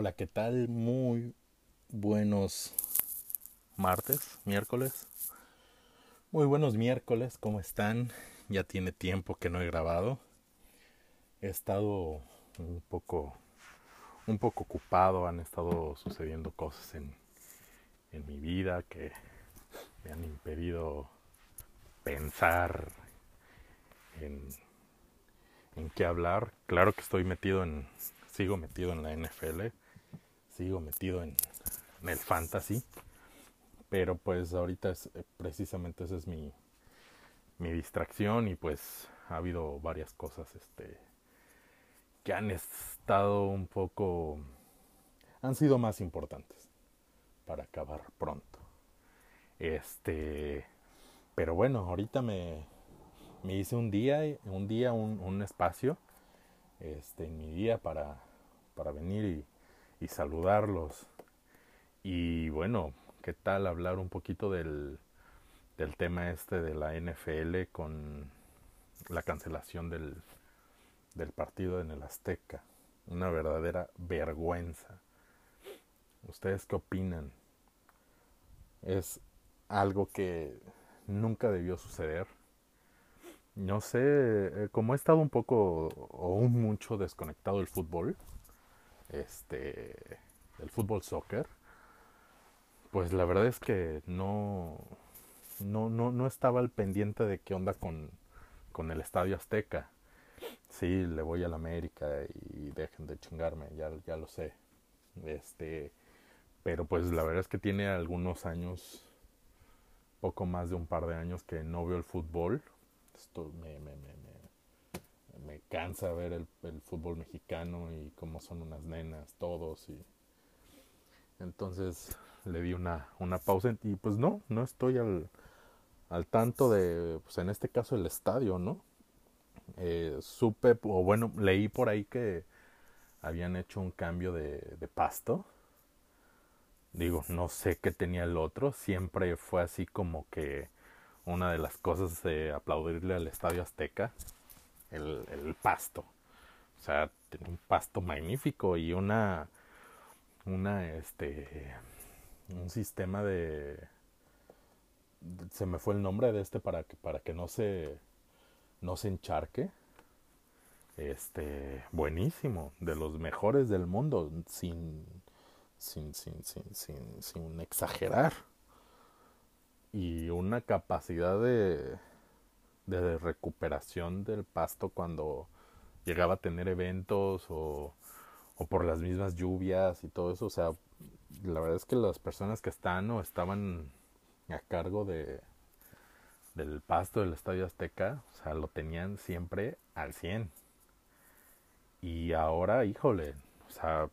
Hola, ¿qué tal? Muy buenos martes, miércoles. Muy buenos miércoles, ¿cómo están? Ya tiene tiempo que no he grabado. He estado un poco un poco ocupado, han estado sucediendo cosas en, en mi vida que me han impedido pensar en, en qué hablar. Claro que estoy metido en sigo metido en la NFL, sigo metido en, el fantasy, pero pues ahorita es, eh, precisamente esa es mi, mi distracción y pues ha habido varias cosas este que han estado un poco han sido más importantes para acabar pronto. Este, pero bueno, ahorita me, me hice un día, un día, un, un espacio, este, en mi día para para venir y, saludarlos. Y bueno, ¿qué tal hablar un poquito del, del tema este de la NFL con la cancelación del, del partido en el Azteca? Una verdadera vergüenza. ¿Ustedes qué opinan? Es algo que nunca debió suceder. No sé, eh, como he estado un poco o mucho desconectado del fútbol, este, el fútbol soccer, pues la verdad es que no, no, no, no estaba al pendiente de qué onda con, con el Estadio Azteca. Sí, le voy a la América y dejen de chingarme, ya, ya lo sé. Este, pero pues la verdad es que tiene algunos años, poco más de un par de años que no veo el fútbol. Esto me, me, me cansa ver el, fútbol mexicano y cómo son unas nenas todos y entonces le di una, una pausa y pues no, no estoy al, al tanto de, pues en este caso el estadio, ¿no? Eh, supe, o bueno, leí por ahí que habían hecho un cambio de pasto. Digo, no sé qué tenía el otro, siempre fue así como que una de las cosas de aplaudirle al Estadio Azteca el, pasto. O sea, un pasto magnífico y una, una, este, un sistema de, se me fue el nombre de este para que, para que no se, no se encharque. Este, buenísimo, de los mejores del mundo, sin, sin, sin, sin, sin, sin exagerar. Y una capacidad de, de recuperación del pasto cuando llegaba a tener eventos o, o por las mismas lluvias y todo eso. O sea, la verdad es que las personas que están o estaban a cargo de del pasto del Estadio Azteca, o sea, lo tenían siempre al 100. Y ahora, híjole, o sea,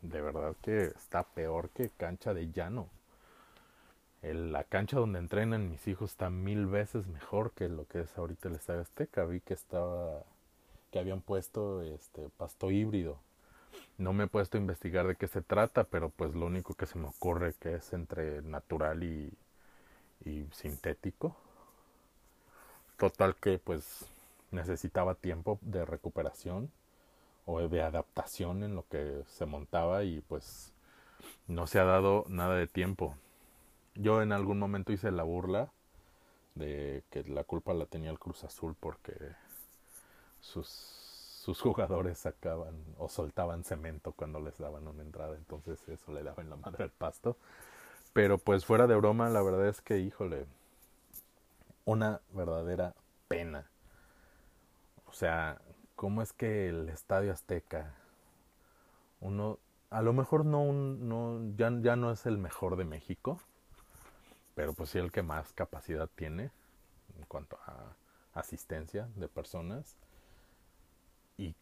de verdad que está peor que cancha de llano la cancha donde entrenan mis hijos está mil veces mejor que lo que es ahorita el Estadio Azteca. Vi que estaba, que habían puesto este pasto híbrido. No me he puesto a investigar de qué se trata, pero pues lo único que se me ocurre que es entre natural y, y sintético. Total que pues necesitaba tiempo de recuperación o de adaptación en lo que se montaba y pues no se ha dado nada de tiempo. Yo en algún momento hice la burla de que la culpa la tenía el Cruz Azul porque sus, sus jugadores sacaban o soltaban cemento cuando les daban una entrada, entonces eso le daba en la madre al pasto. Pero pues fuera de broma, la verdad es que, híjole, una verdadera pena. O sea, ¿cómo es que el Estadio Azteca, uno, a lo mejor no, no ya, ya no es el mejor de México, pero pues sí el que más capacidad tiene en cuanto a asistencia de personas. Y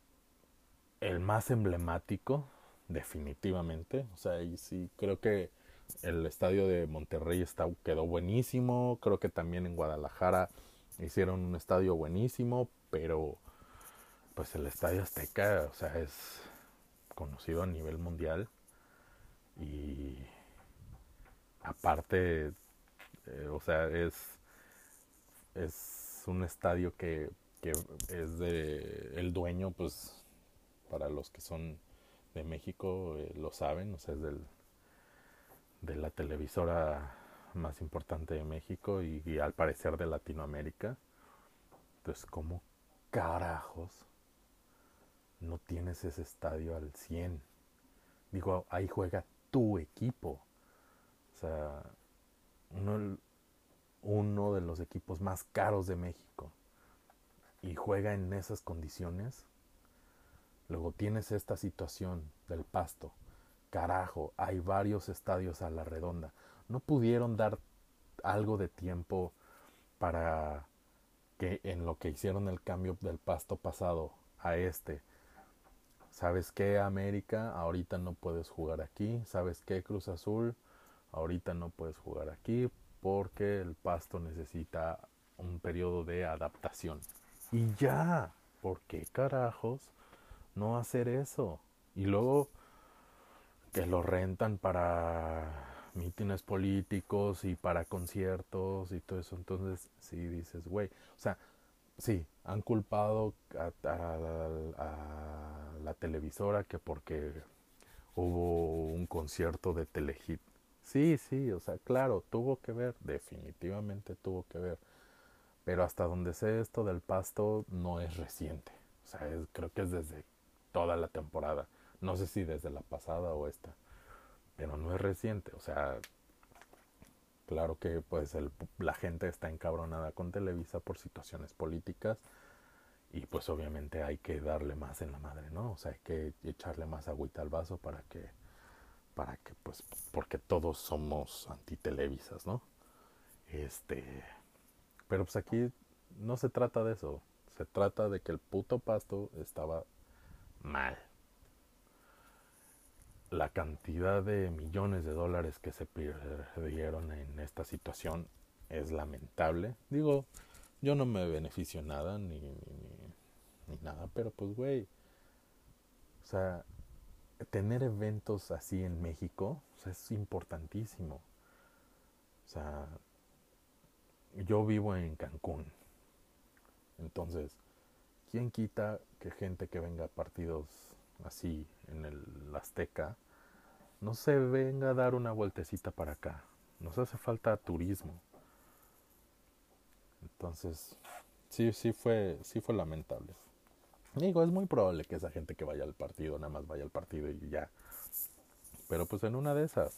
el más emblemático definitivamente o sea y sí creo que el estadio de Monterrey quedó buenísimo creo que también en Guadalajara hicieron un estadio buenísimo pero pues el estadio Azteca o sea es conocido a nivel mundial. Y aparte eh, o sea, es, es un estadio que, que es de el dueño, pues para los que son de México eh, lo saben, o sea, es del, de la televisora más importante de México y, y al parecer de Latinoamérica. Entonces, ¿cómo carajos no tienes ese estadio al 100? Digo, ahí juega tu equipo. O sea, uno, de los equipos más caros de México y juega en esas condiciones. Luego tienes esta situación del pasto. Carajo, hay varios estadios a la redonda. No pudieron dar algo de tiempo para que en lo que hicieron el cambio del pasto pasado a este. ¿Sabes qué, América? Ahorita no puedes jugar aquí. ¿Sabes qué, Cruz Azul? Ahorita no puedes jugar aquí porque el pasto necesita un periodo de adaptación. Y ya, ¿por qué carajos no hacer eso? Y luego que lo rentan para mítines políticos y para conciertos y todo eso. Entonces, sí dices, güey, o sea, sí, han culpado a, la televisora que porque hubo un concierto de Telehit. Sí, sí, o sea, claro, tuvo que ver, definitivamente tuvo que ver. Pero hasta donde sé esto del pasto no es reciente. O sea, creo que es desde toda la temporada. No sé si desde la pasada o esta. Pero no es reciente. O sea, claro que pues el, la gente está encabronada con Televisa por situaciones políticas. Y pues obviamente hay que darle más en la madre, ¿no? O sea, hay que echarle más agüita al vaso para que, para que, pues, porque todos somos antitelevisas, ¿no? Este, pero pues aquí no se trata de eso. Se trata de que el puto pasto estaba mal. La cantidad de millones de dólares que se perdieron en esta situación es lamentable. Digo, yo no me beneficio nada ni, ni, nada, pero pues güey, o sea, tener eventos así en México es importantísimo. O sea, yo vivo en Cancún. Entonces, ¿quién quita que gente que venga a partidos así en el Azteca no se venga a dar una vueltecita para acá? Nos hace falta turismo. Entonces, sí, sí fue, sí fue lamentable. Digo, es muy probable que esa gente que vaya al partido nada más vaya al partido y ya. Pero pues en una de esas.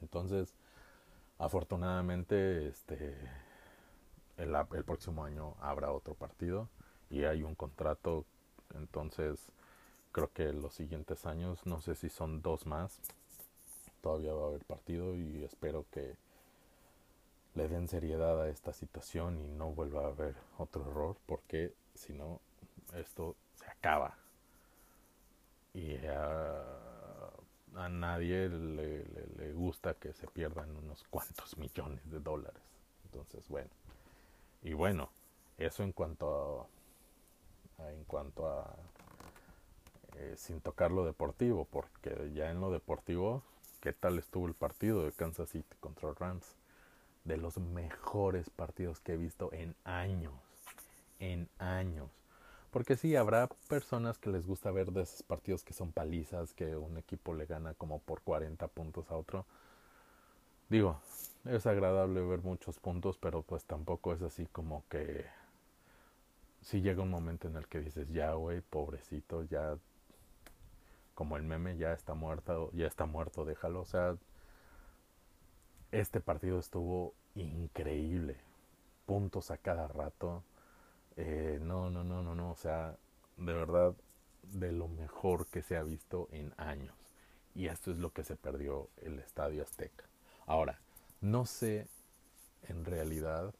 Entonces, Afortunadamente, este, el, el próximo año habrá otro partido y hay un contrato, entonces creo que los siguientes años, no sé si son dos más, todavía va a haber partido y espero que le den seriedad a esta situación y no vuelva a haber otro error, porque si no, esto se acaba. Y a nadie le, gusta que se pierdan unos cuantos millones de dólares. Entonces, bueno. Y bueno, eso en cuanto a, en cuanto a eh, sin tocar lo deportivo, porque ya en lo deportivo, ¿qué tal estuvo el partido de Kansas City contra Rams? De los mejores partidos que he visto en años, en años. Porque sí, habrá personas que les gusta ver de esos partidos que son palizas, que un equipo le gana como por 40 puntos a otro. Digo, es agradable ver muchos puntos, pero pues tampoco es así como que si llega un momento en el que dices, ya, güey, pobrecito, ya, como el meme, ya está muerto, ya está muerto, déjalo. O sea, este partido estuvo increíble. Puntos a cada rato. Eh, no, no, no, no, no, o sea, de verdad, de lo mejor que se ha visto en años. Y esto es lo que se perdió el Estadio Azteca. Ahora, no sé en realidad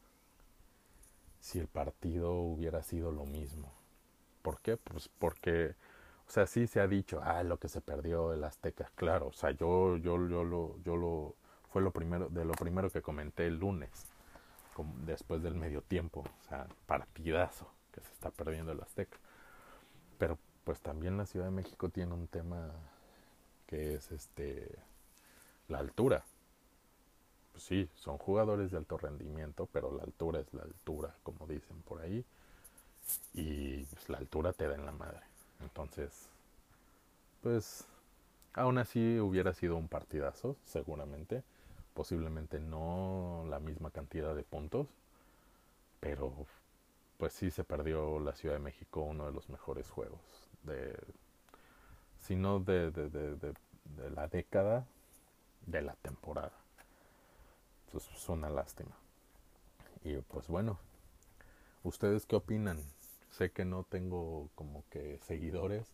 si el partido hubiera sido lo mismo. ¿Por qué? Pues porque, o sea, sí se ha dicho, ah, lo que se perdió el Azteca, claro, o sea, yo, yo, yo lo, yo lo, fue lo primero, de lo primero que comenté el lunes después del medio tiempo, o sea, partidazo que se está perdiendo el Azteca. Pero pues también la Ciudad de México tiene un tema que es este la altura. Pues sí, son jugadores de alto rendimiento, pero la altura es la altura, como dicen por ahí. Y pues, la altura te da en la madre. Entonces, pues aún así hubiera sido un partidazo, seguramente. Posiblemente no la misma cantidad de puntos, pero pues sí se perdió la Ciudad de México uno de los mejores juegos de si no de, de, de, de, la década de la temporada. Pues es una lástima. Y pues bueno ustedes qué opinan sé que no tengo como que seguidores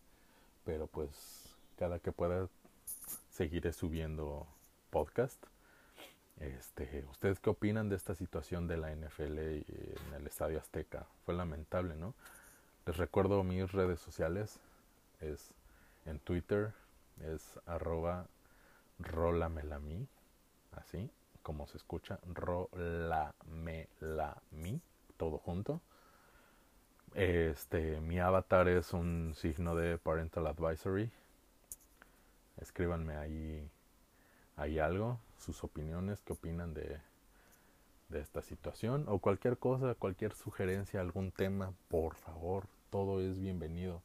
pero pues cada que pueda seguiré subiendo podcast este, ¿Ustedes qué opinan de esta situación de la NFL en el Estadio Azteca? Fue lamentable, ¿no? Les recuerdo mis redes sociales. Es en Twitter, es arroba rolamelami, así como se escucha, rolamelami, todo junto. Este, mi avatar es un signo de Parental Advisory. Escríbanme ahí, ahí algo sus opiniones, qué opinan de, de esta situación o cualquier cosa, cualquier sugerencia, algún tema, por favor, todo es bienvenido.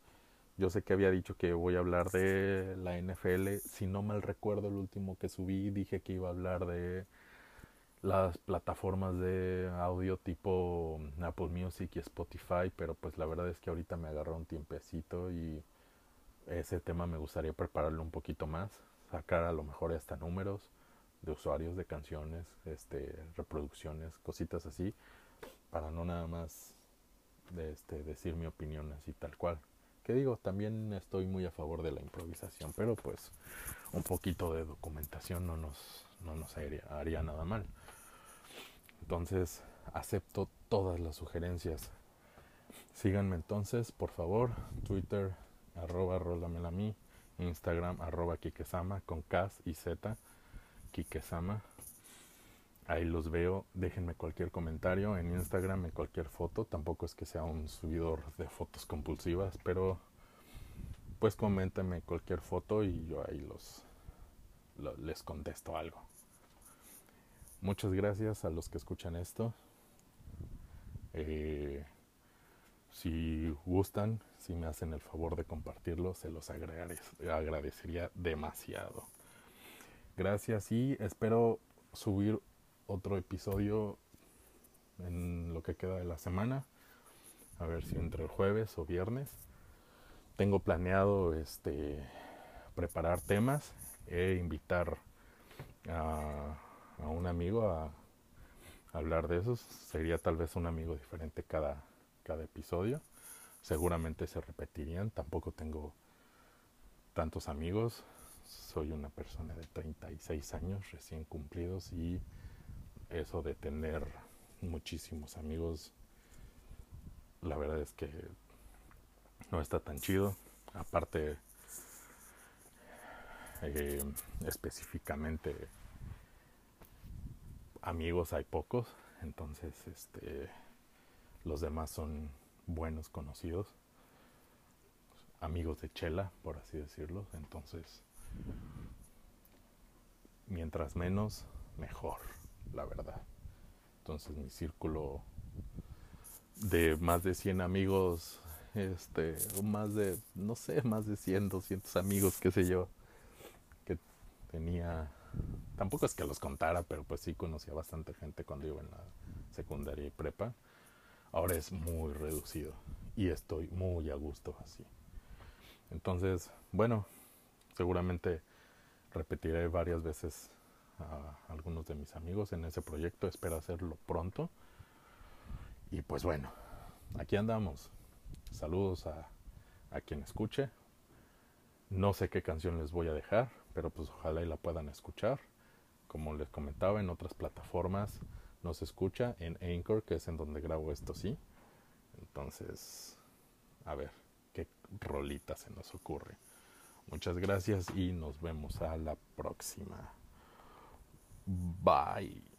Yo sé que había dicho que voy a hablar de la NFL, si no mal recuerdo el último que subí dije que iba a hablar de las plataformas de audio tipo Apple Music y Spotify, pero pues la verdad es que ahorita me agarró un tiempecito y ese tema me gustaría prepararlo un poquito más, sacar a lo mejor hasta números de usuarios de canciones, este, reproducciones, cositas así, para no nada más este, decir mi opinión así tal cual. Que digo, también estoy muy a favor de la improvisación, pero pues un poquito de documentación no nos, no nos haría, haría nada mal. Entonces, acepto todas las sugerencias. Síganme entonces, por favor, Twitter, arroba rolamelami, Instagram, arroba kikesama, con K y Z Kikesama. Ahí los veo. Déjenme cualquier comentario en Instagram, en cualquier foto. Tampoco es que sea un subidor de fotos compulsivas, pero pues coméntenme cualquier foto y yo ahí los, les contesto algo. Muchas gracias a los que escuchan esto. Eh, si gustan, si me hacen el favor de compartirlo, se los agradecería demasiado. Gracias y espero subir otro episodio en lo que queda de la semana. A ver si entre el jueves o viernes. Tengo planeado este preparar temas e invitar a, a un amigo a, hablar de esos. Sería tal vez un amigo diferente cada, cada episodio. Seguramente se repetirían. Tampoco tengo tantos amigos soy una persona de 36 años recién cumplidos y eso de tener muchísimos amigos, la verdad es que no está tan chido. Aparte, eh, específicamente amigos hay pocos, entonces este los demás son buenos conocidos, amigos de chela, por así decirlo, entonces mientras menos, mejor, la verdad. Entonces mi círculo de más de 100 amigos, este, más de, no sé, más de 100, 200 amigos, qué sé yo, que tenía, tampoco es que los contara, pero pues sí conocía bastante gente cuando iba en la secundaria y prepa. Ahora es muy reducido y estoy muy a gusto así. Entonces, bueno, seguramente repetiré varias veces a algunos de mis amigos en ese proyecto. Espero hacerlo pronto. Y pues bueno, aquí andamos. Saludos a, quien escuche. No sé qué canción les voy a dejar, pero pues ojalá y la puedan escuchar. Como les comentaba, en otras plataformas no se escucha. En Anchor, que es en donde grabo esto, sí. Entonces, a ver, qué rolita se nos ocurre. Muchas gracias y nos vemos a la próxima. Bye.